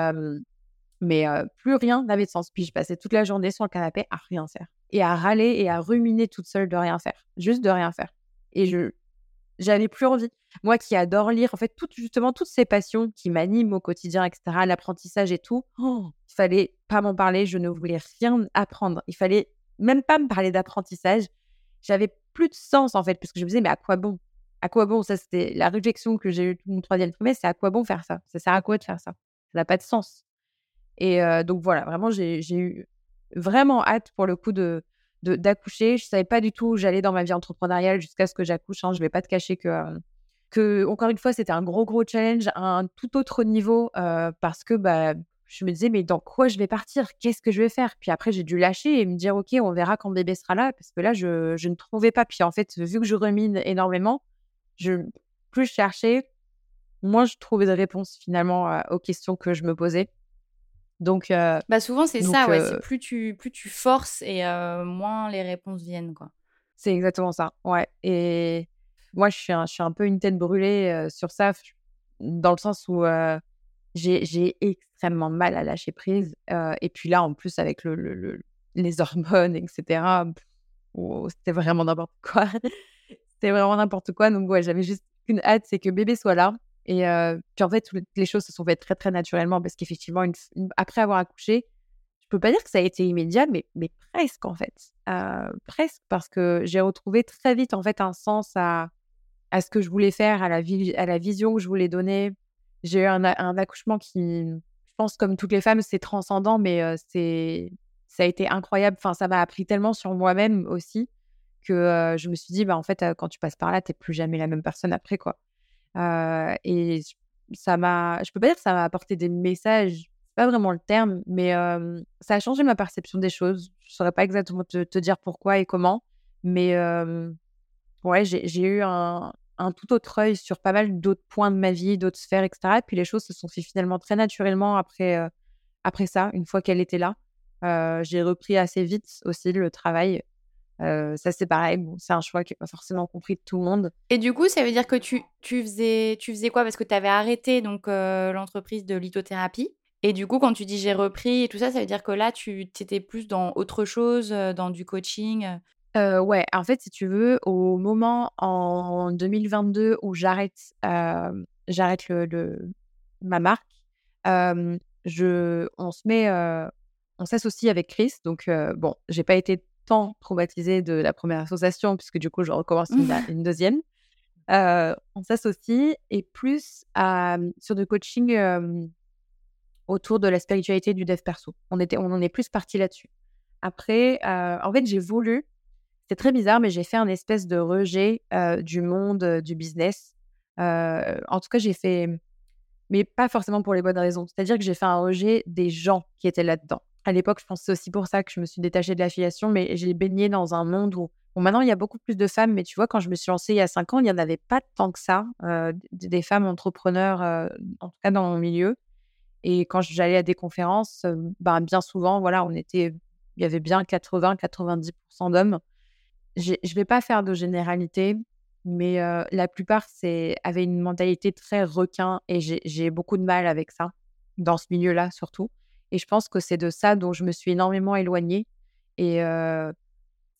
mais plus rien n'avait de sens. Puis je passais toute la journée sur le canapé à rien faire. Et à râler et à ruminer toute seule de rien faire. Juste de rien faire. Et je, j'avais plus envie. Moi qui adore lire, en fait, toutes, justement, toutes ces passions qui m'animent au quotidien, etc., l'apprentissage et tout, oh, il fallait pas m'en parler, je ne voulais rien apprendre. Il fallait même pas me parler d'apprentissage. J'avais plus de sens, en fait, parce que je me disais, mais à quoi bon? À quoi bon? Ça, c'était la réjection que j'ai eue tout mon troisième trimestre, c'est à quoi bon faire ça? Ça sert à quoi de faire ça? Ça n'a pas de sens. Et donc voilà, vraiment, j'ai eu vraiment hâte pour le coup de, d'accoucher. Je savais pas du tout où j'allais dans ma vie entrepreneuriale jusqu'à ce que j'accouche. Hein. Je vais pas te cacher que, euh, que encore une fois, c'était un gros, gros challenge à un tout autre niveau euh, parce que bah, je me disais, mais dans quoi je vais partir? Qu'est-ce que je vais faire? Puis après, j'ai dû lâcher et me dire, OK, on verra quand bébé sera là parce que là, je, je ne trouvais pas. Puis en fait, vu que je remine énormément, je, plus je cherchais, moins je trouvais de réponses finalement euh, aux questions que je me posais. Donc, bah souvent c'est ça, ouais. C'est plus tu plus tu forces et moins les réponses viennent, quoi. C'est exactement ça, ouais. Et moi, je suis un, je suis un peu une tête brûlée sur ça, dans le sens où j'ai extrêmement mal à lâcher prise. et puis là, en plus, avec le, le, les hormones, etc., oh, c'était vraiment n'importe quoi. C'était vraiment n'importe quoi. Donc, ouais, j'avais juste une hâte, c'est que bébé soit là. Et puis en fait, toutes les choses se sont faites très très naturellement parce qu'effectivement, après avoir accouché, je peux pas dire que ça a été immédiat, mais, mais presque en fait. presque parce que j'ai retrouvé très vite en fait un sens à, à ce que je voulais faire, à la, à la vision que je voulais donner. J'ai eu un, accouchement qui, je pense comme toutes les femmes, c'est transcendant, mais c'est ça a été incroyable. Enfin, ça m'a appris tellement sur moi-même aussi que je me suis dit, bah, en fait, quand tu passes par là, tu n'es plus jamais la même personne après, quoi et ça m'a, je peux pas dire que ça m'a apporté des messages, pas vraiment le terme, mais ça a changé ma perception des choses. Je saurais pas exactement te, dire pourquoi et comment, mais ouais, j'ai eu un, un, tout autre œil sur pas mal d'autres points de ma vie, d'autres sphères, etc. Et puis les choses se sont fait finalement très naturellement après, après ça, une fois qu'elle était là. j'ai repris assez vite aussi le travail ça, c'est pareil. Bon, c'est un choix qui n'est pas forcément compris de tout le monde. Et du coup, ça veut dire que tu, tu, faisais, tu faisais quoi? Parce que tu avais arrêté donc l'entreprise de lithothérapie. Et du coup, quand tu dis j'ai repris et tout ça, ça veut dire que là, tu étais plus dans autre chose, dans du coaching ouais, en fait, si tu veux, au moment en 2022 où j'arrête, j'arrête le, ma marque, je, on se met, on s'associe avec Chris. Donc, bon, j'ai pas été tant traumatisée de la première association puisque du coup, je recommence une, une deuxième. on s'associe et plus sur du coaching autour de la spiritualité du dev perso. On, était, on en est plus parti là-dessus. Après, en fait, j'ai voulu c'est très bizarre, mais j'ai fait un espèce de rejet du monde du business. en tout cas, j'ai fait, mais pas forcément pour les bonnes raisons. C'est-à-dire que j'ai fait un rejet des gens qui étaient là-dedans. À l'époque, je pense que c'est aussi pour ça que je me suis détachée de l'affiliation, mais j'ai baigné dans un monde où, bon, maintenant, il y a beaucoup plus de femmes, mais tu vois, quand je me suis lancée il y a cinq ans, il n'y en avait pas tant que ça, des femmes entrepreneurs, en tout cas dans mon milieu. Et quand j'allais à des conférences, ben, bien souvent, voilà, on était, il y avait bien 80-90% d'hommes je ne vais pas faire de généralité, mais la plupart c'est, avaient une mentalité très requin et j'ai beaucoup de mal avec ça, dans ce milieu-là surtout. Et je pense que c'est de ça dont je me suis énormément éloignée. Et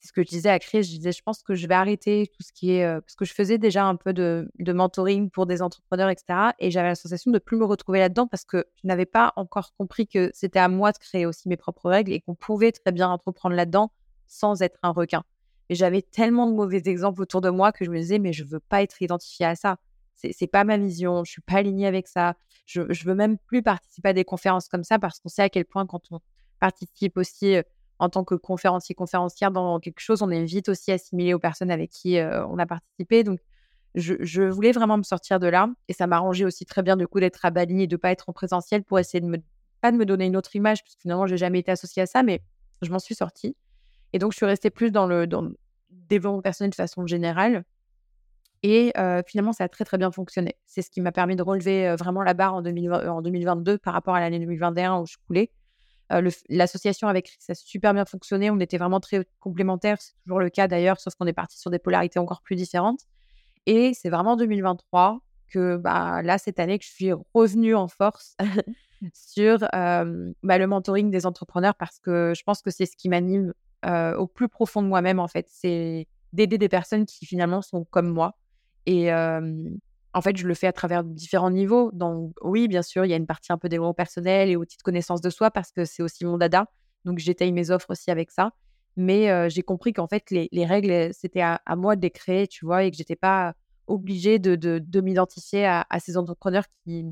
c'est ce que je disais à Chris, je disais, je pense que je vais arrêter tout ce qui est... parce que je faisais déjà un peu de, mentoring pour des entrepreneurs, etc. Et j'avais la sensation de ne plus me retrouver là-dedans parce que je n'avais pas encore compris que c'était à moi de créer aussi mes propres règles et qu'on pouvait très bien entreprendre là-dedans sans être un requin. Et j'avais tellement de mauvais exemples autour de moi que je me disais, mais je veux pas être identifiée à ça. C'est, c'est pas ma vision, je suis pas alignée avec ça. Je, je veux même plus participer à des conférences comme ça parce qu'on sait à quel point quand on participe aussi en tant que conférencier, conférencière dans quelque chose, on est vite aussi assimilé aux personnes avec qui on a participé. Donc, je, voulais vraiment me sortir de là. Et ça m'arrangeait aussi très bien, du coup, d'être à Bali et de pas être en présentiel pour essayer de me, pas de me donner une autre image, parce que finalement, j'ai jamais été associée à ça, mais je m'en suis sortie. Et donc, je suis restée plus dans le, développement personnel de façon générale. Et finalement, ça a très, très bien fonctionné. C'est ce qui m'a permis de relever vraiment la barre en, 2020, en 2022 par rapport à l'année 2021 où je coulais. L'association avec ça a super bien fonctionné. On était vraiment très complémentaires. C'est toujours le cas d'ailleurs, sauf qu'on est parti sur des polarités encore plus différentes. Et c'est vraiment en 2023 que bah, là, cette année, que je suis revenue en force sur bah, le mentoring des entrepreneurs parce que je pense que c'est ce qui m'anime au plus profond de moi-même, en fait. C'est d'aider des personnes qui finalement sont comme moi. Et en fait, je le fais à travers différents niveaux. Donc, oui, bien sûr, il y a une partie un peu développement personnel et outils de connaissance de soi parce que c'est aussi mon dada. Donc, j'étaye mes offres aussi avec ça. Mais j'ai compris qu'en fait, les, règles, c'était à, moi de les créer, tu vois, et que j'étais pas obligée de, de, m'identifier à, ces entrepreneurs qui,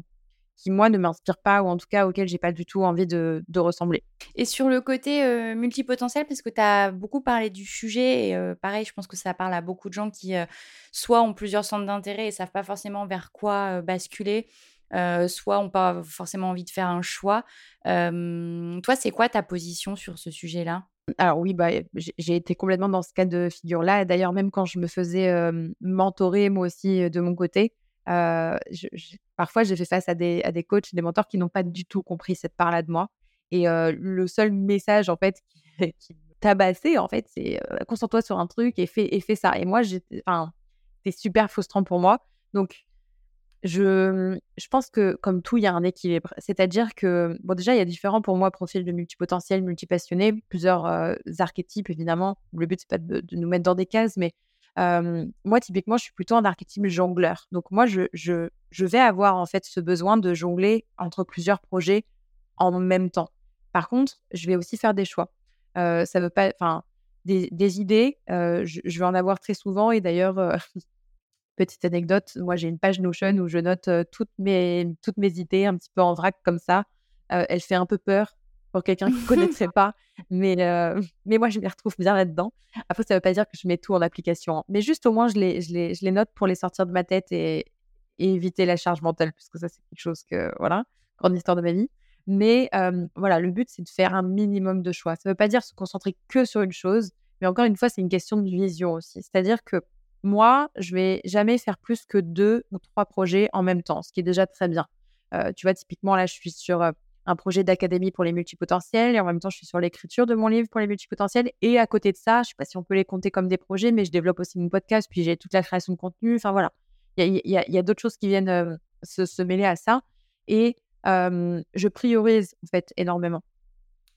qui, moi, ne m'inspire pas ou en tout cas auquel j'ai pas du tout envie de, ressembler. Et sur le côté multipotentiel, parce que tu as beaucoup parlé du sujet, et pareil, je pense que ça parle à beaucoup de gens qui soit ont plusieurs centres d'intérêt et savent pas forcément vers quoi basculer, soit ont pas forcément envie de faire un choix. toi, c'est quoi ta position sur ce sujet-là? Alors oui, bah, j'ai été complètement dans ce cas de figure-là. D'ailleurs, même quand je me faisais mentorer moi aussi de mon côté, parfois, j'ai fait face à des, à des coachs, des mentors qui n'ont pas du tout compris cette part-là de moi. Et le seul message, en fait, qui, qui tabassait, en fait, c'est concentre-toi sur un truc et fais, et fais ça. Et moi, enfin, c'était super frustrant pour moi. Donc, je, je pense que, comme tout, il y a un équilibre. C'est-à-dire que, bon, déjà, il y a différents, pour moi, profils de multipotentiels, multipassionnés, plusieurs archétypes, évidemment. Le but, c'est pas de, nous mettre dans des cases, mais moi, typiquement, je suis plutôt en archétype jongleur. Donc, moi, je, vais avoir en fait ce besoin de jongler entre plusieurs projets en même temps. Par contre, je vais aussi faire des choix. ça veut pas, enfin, des, des, idées, je, je, vais en avoir très souvent. Et d'ailleurs, petite anecdote, moi, j'ai une page Notion où je note toutes mes, toutes mes idées un petit peu en vrac comme ça. elle fait un peu peur pour quelqu'un qui ne connaîtrait pas. Mais, euh, mais moi, je m'y retrouve bien là-dedans. Après, ça ne veut pas dire que je mets tout en application. Hein. Mais juste au moins, je les, je, les, je les note pour les sortir de ma tête et, éviter la charge mentale, puisque ça, c'est quelque chose que, voilà, grande histoire de ma vie. Mais euh, voilà, le but, c'est de faire un minimum de choix. Ça ne veut pas dire se concentrer que sur une chose, mais encore une fois, c'est une question de vision aussi. C'est-à-dire que moi, je vais jamais faire plus que deux ou trois projets en même temps, ce qui est déjà très bien. Euh, tu vois, typiquement, là, je suis sur un projet d'académie pour les multipotentiels et en même temps, je suis sur l'écriture de mon livre pour les multipotentiels. Et à côté de ça, je sais pas si on peut les compter comme des projets, mais je développe aussi mon podcast, puis j'ai toute la création de contenu. Enfin voilà, il y a, d'autres choses qui viennent se, mêler à ça. Et je priorise en fait énormément.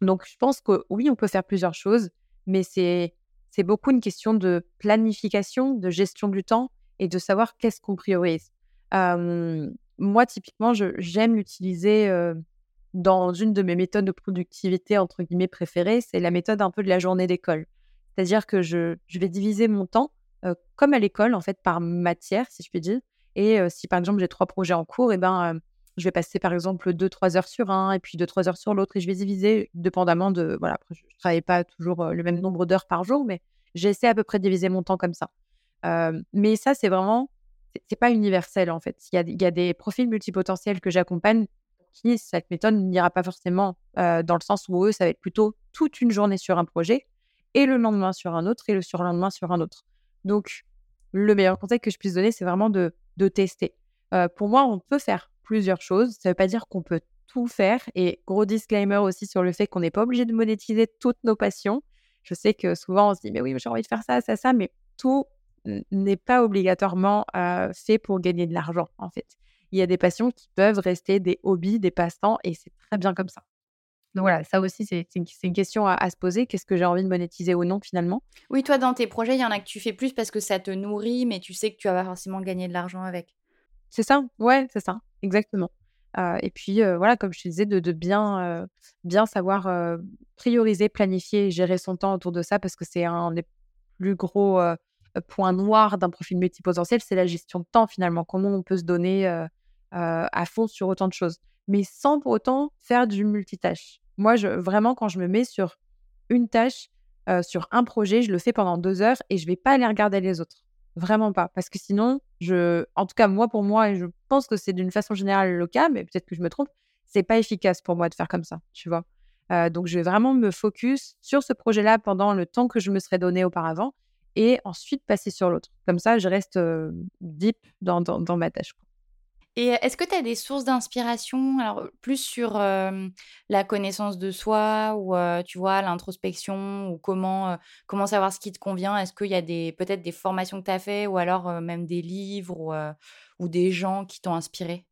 Donc, je pense que oui, on peut faire plusieurs choses, mais c'est c'est beaucoup une question de planification, de gestion du temps et de savoir qu'est-ce qu'on priorise. moi, typiquement, j'aime l'utiliser dans une de mes méthodes de productivité, entre guillemets, préférées, c'est la méthode un peu de la journée d'école. C'est-à-dire que je, vais diviser mon temps, comme à l'école, en fait, par matière, si je puis dire. Et si, par exemple, j'ai trois projets en cours, et eh ben, je vais passer, par exemple, deux, trois heures sur un, et puis deux, trois heures sur l'autre, et je vais diviser, dépendamment de... Voilà, je ne travaille pas toujours le même nombre d'heures par jour, mais j'essaie à peu près de diviser mon temps comme ça. mais ça, c'est vraiment... C'est pas universel, en fait. Il y a des profils multipotentiels que j'accompagne cette méthode n'ira pas forcément dans le sens où eux, ça va être plutôt toute une journée sur un projet et le lendemain sur un autre et le surlendemain sur un autre. Donc, le meilleur conseil que je puisse donner, c'est vraiment de, de tester. pour moi, on peut faire plusieurs choses. Ça ne veut pas dire qu'on peut tout faire. Et gros disclaimer aussi sur le fait qu'on n'est pas obligé de monétiser toutes nos passions. Je sais que souvent, on se dit, mais oui, j'ai envie de faire ça, ça, ça, mais tout n'est pas obligatoirement fait pour gagner de l'argent, en fait il y a des passions qui peuvent rester des hobbies, des passe-temps, et c'est très bien comme ça. Donc voilà, ça aussi, c'est une, question à, se poser. Qu'est-ce que j'ai envie de monétiser ou non finalement? Oui, toi, dans tes projets, il y en a que tu fais plus parce que ça te nourrit, mais tu sais que tu vas forcément gagner de l'argent avec. C'est ça, ouais, c'est ça, exactement. Euh, et puis, euh, voilà, comme je te disais, de, bien, euh, bien savoir prioriser, planifier, gérer son temps autour de ça, parce que c'est un des plus gros points noirs d'un profil multipotentiel, c'est la gestion de temps finalement. Comment on peut se donner à fond sur autant de choses, mais sans pour autant faire du multitâche. Moi, vraiment, quand je me mets sur une tâche, sur un projet, je le fais pendant deux heures et je vais pas aller regarder les autres. Vraiment pas. Parce que sinon, en tout cas, moi, pour moi, et je pense que c'est d'une façon générale le cas, mais peut-être que je me trompe, c'est pas efficace pour moi de faire comme ça, tu vois. donc, je vais vraiment me focus sur ce projet-là pendant le temps que je me serais donné auparavant et ensuite passer sur l'autre. Comme ça, je reste deep dans, dans ma tâche. Et est-ce que tu as des sources d'inspiration, alors plus sur la connaissance de soi ou tu vois l'introspection ou comment comment savoir ce qui te convient? Est-ce qu'il y a des peut-être des formations que tu as fait ou alors même des livres ou, des gens qui t'ont inspiré?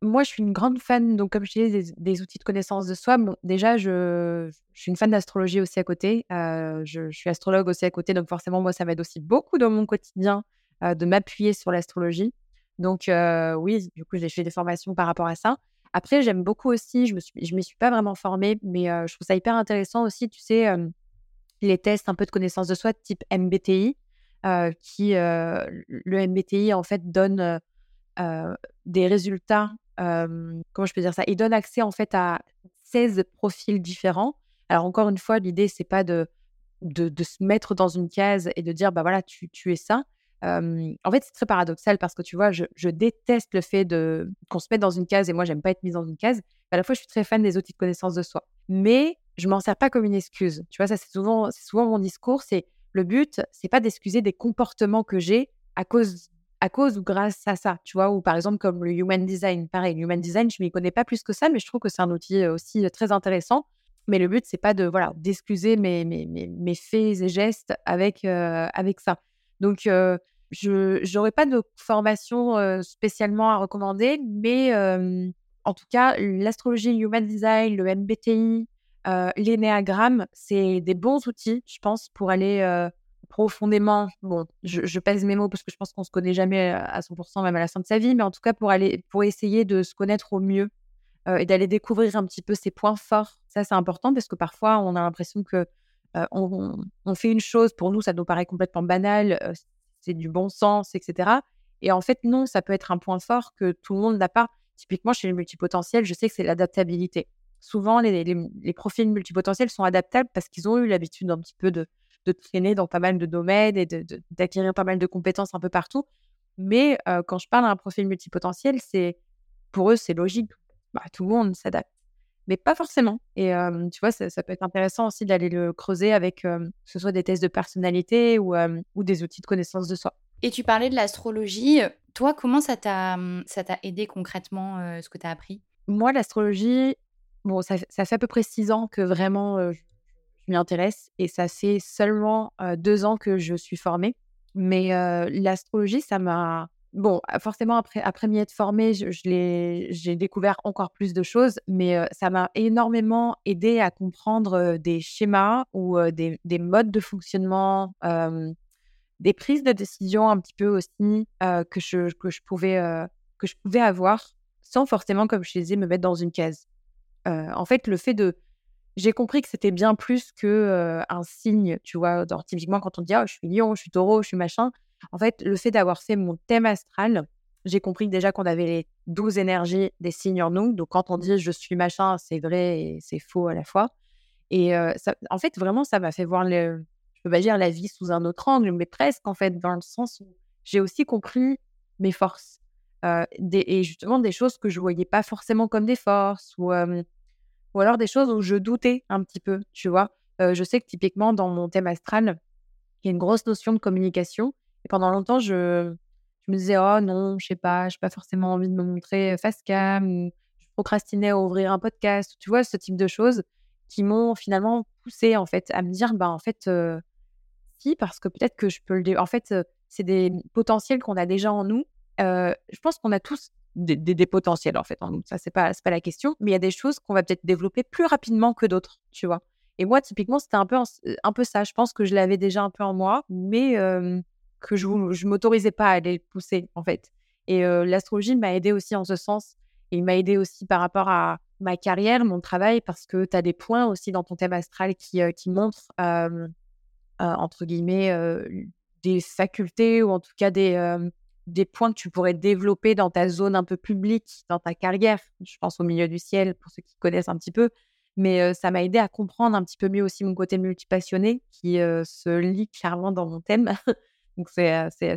Moi, je suis une grande fan, donc comme je disais, des, outils de connaissance de soi. Bon, déjà, je, suis une fan d'astrologie aussi à côté. je, suis astrologue aussi à côté, donc forcément, moi, ça m'aide aussi beaucoup dans mon quotidien de m'appuyer sur l'astrologie. Donc oui, du coup, j'ai fait des formations par rapport à ça. Après, j'aime beaucoup aussi, je me suis, m'y suis pas vraiment formée, mais je trouve ça hyper intéressant aussi, tu sais, les tests un peu de connaissance de soi type MBTI, qui le MBTI en fait donne des résultats. comment je peux dire ça? Il donne accès en fait à 16 profils différents. Alors encore une fois, l'idée c'est pas de, de, de se mettre dans une case et de dire bah voilà tu, tu es ça, en fait, c'est très paradoxal parce que tu vois, je, déteste le fait de qu'on se mette dans une case et moi, j'aime pas être mise dans une case. À la fois, je suis très fan des outils de connaissance de soi, mais je m'en sers pas comme une excuse. Tu vois, ça c'est souvent, mon discours. C'est le but, c'est pas d'excuser des comportements que j'ai à cause à cause ou grâce à ça, tu vois, ou par exemple comme le human design. Pareil, le human design, je m'y connais pas plus que ça, mais je trouve que c'est un outil aussi très intéressant. Mais le but, c'est pas de voilà d'excuser mes, mes, mes, faits et gestes avec, avec ça. Donc, je n'aurais pas de formation spécialement à recommander, mais en tout cas, l'astrologie Human Design, le MBTI, l'énéagramme, c'est des bons outils, je pense, pour aller profondément. Bon, je, pèse mes mots parce que je pense qu'on se connaît jamais à 100%, même à la fin de sa vie, mais en tout cas pour aller, pour essayer de se connaître au mieux et d'aller découvrir un petit peu ses points forts. Ça, c'est important parce que parfois, on a l'impression que on, fait une chose, pour nous, ça nous paraît complètement banal, c'est du bon sens, etc. Et en fait, non, ça peut être un point fort que tout le monde n'a pas. Typiquement, chez les multipotentiels, je sais que c'est l'adaptabilité. Souvent, les, profils multipotentiels sont adaptables parce qu'ils ont eu l'habitude un petit peu de, de, traîner dans pas mal de domaines et d'acquérir pas mal de compétences un peu partout. Mais quand je parle à un profil multipotentiel, c'est pour eux, c'est logique. Bah, tout le monde s'adapte mais pas forcément. Et tu vois, ça, peut être intéressant aussi d'aller le creuser avec que ce soit des tests de personnalité ou, ou des outils de connaissance de soi. Et tu parlais de l'astrologie. Toi, comment ça t'a, mmh, ça t'a aidé concrètement ce que tu as appris? Moi, l'astrologie, bon, ça, ça fait à peu près six ans que vraiment je, m'y intéresse et ça fait seulement deux ans que je suis formée. Mais l'astrologie, ça m'a bon, forcément, après, m'y être formée, j'ai découvert encore plus de choses, mais ça m'a énormément aidé à comprendre des schémas ou des, des, modes de fonctionnement, des prises de décision un petit peu aussi que, je, pouvais, que je pouvais avoir sans forcément, comme je disais, me mettre dans une case. en fait, le fait de. J'ai compris que c'était bien plus que un signe, tu vois? typiquement, quand on dit «Ah, je suis lion, je suis taureau, je suis machin, en fait, le fait d'avoir fait mon thème astral, j'ai compris déjà qu'on avait les 12 énergies des signes en nous. Donc, quand on dit je suis machin, c'est vrai et c'est faux à la fois. Et en fait, vraiment, ça m'a fait voir, le, je peux pas dire la vie sous un autre angle, mais presque, en fait, dans le sens où j'ai aussi compris mes forces. et justement, des choses que je voyais pas forcément comme des forces ou, ou alors des choses où je doutais un petit peu, tu vois? je sais que typiquement, dans mon thème astral, il y a une grosse notion de communication et pendant longtemps, je, me disais, oh non, je sais pas, je n'ai pas forcément envie de me montrer face cam, ou je procrastinais à ouvrir un podcast, tu vois, ce type de choses qui m'ont finalement poussé en fait à me dire, bah en fait, si, parce que peut-être que je peux le. En fait, c'est des potentiels qu'on a déjà en nous. je pense qu'on a tous des, des, potentiels en fait en nous. Ça, c'est pas, pas la question, mais il y a des choses qu'on va peut-être développer plus rapidement que d'autres, tu vois. Et moi, typiquement, c'était un peu, un peu ça. Je pense que je l'avais déjà un peu en moi, mais que je ne m'autorisais pas à aller pousser, en fait. Et l'astrologie m'a aidé aussi en ce sens. Et il m'a aidé aussi par rapport à ma carrière, mon travail, parce que tu as des points aussi dans ton thème astral qui, qui montrent, entre guillemets, des facultés ou en tout cas des, des points que tu pourrais développer dans ta zone un peu publique, dans ta carrière. Je pense au milieu du ciel, pour ceux qui connaissent un petit peu. Mais ça m'a aidé à comprendre un petit peu mieux aussi mon côté multipassionné qui se lit clairement dans mon thème. Donc, c'est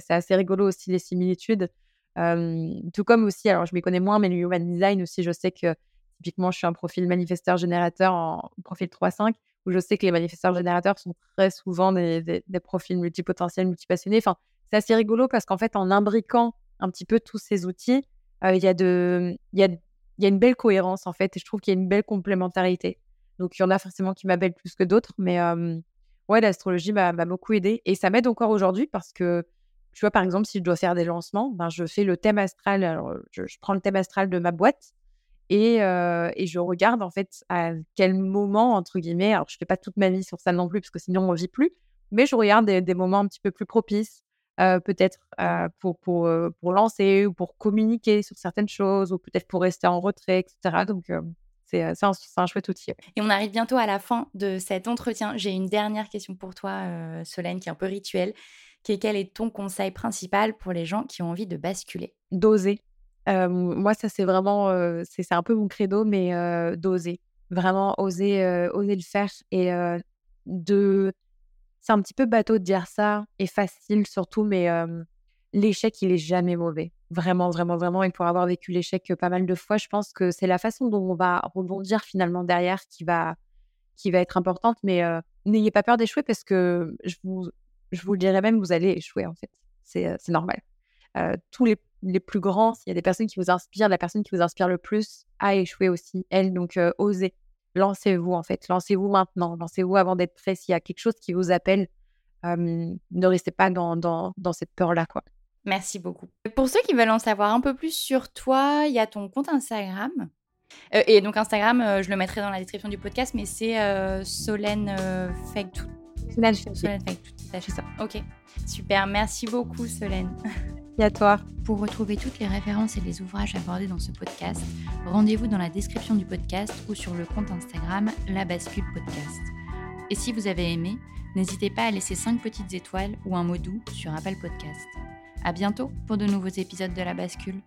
assez rigolo aussi les similitudes. tout comme aussi, alors je m'y connais moins, mais le human design aussi, je sais que typiquement, je suis un profil manifesteur générateur en profil 3-5, où je sais que les manifesteurs générateurs sont très souvent des, des, profils multipotentiels, multipassionnés. Enfin, c'est assez rigolo parce qu'en fait, en imbriquant un petit peu tous ces outils, il y, a y, a, y a une belle cohérence en fait, et je trouve qu'il y a une belle complémentarité. Donc, il y en a forcément qui m'appellent plus que d'autres, mais ouais, l'astrologie m'a beaucoup aidé. Et ça m'aide encore aujourd'hui parce que, tu vois, par exemple, si je dois faire des lancements, ben, je fais le thème astral. Je, prends le thème astral de ma boîte et, et, je regarde, en fait, à quel moment, entre guillemets, alors je fais pas toute ma vie sur ça non plus parce que sinon on vit plus, mais je regarde des, moments un petit peu plus propices. peut-être pour, pour, pour lancer ou pour communiquer sur certaines choses ou peut-être pour rester en retrait, etc. Donc, c'est un, chouette outil. Et on arrive bientôt à la fin de cet entretien. J'ai une dernière question pour toi, euh, Solène, qui est un peu rituelle, qui est quel est ton conseil principal pour les gens qui ont envie de basculer? D'oser. Euh, moi, ça, c'est vraiment, c'est un peu mon credo, mais d'oser. Vraiment oser, oser le faire et de... C'est un petit peu bateau de dire ça et facile surtout, mais l'échec, il est jamais mauvais. Vraiment, vraiment, vraiment. Et pour avoir vécu l'échec pas mal de fois, je pense que c'est la façon dont on va rebondir finalement derrière qui va, qui va être importante. Mais n'ayez pas peur d'échouer parce que je vous, je vous le dirais même, vous allez échouer en fait. C'est normal. tous les, les, plus grands, s'il y a des personnes qui vous inspirent, la personne qui vous inspire le plus a échoué aussi, elle. Donc, osez. Lancez-vous en fait. Lancez-vous maintenant. Lancez-vous avant d'être prêt. S'il y a quelque chose qui vous appelle, ne restez pas dans, dans, dans cette peur-là. quoi. Merci beaucoup. Pour ceux qui veulent en savoir un peu plus sur toi, il y a ton compte Instagram. Euh, et donc Instagram, euh, je le mettrai dans la description du podcast, mais c'est euh, Solène Fake Tout. Solène Fake C'est ça. Ok, super. Merci beaucoup Solène. Et à toi. Pour retrouver toutes les références et les ouvrages abordés dans ce podcast, rendez-vous dans la description du podcast ou sur le compte Instagram La Bascule Podcast. Et si vous avez aimé, n'hésitez pas à laisser 5 petites étoiles ou un mot doux sur Apple Podcast. À bientôt pour de nouveaux épisodes de La Bascule.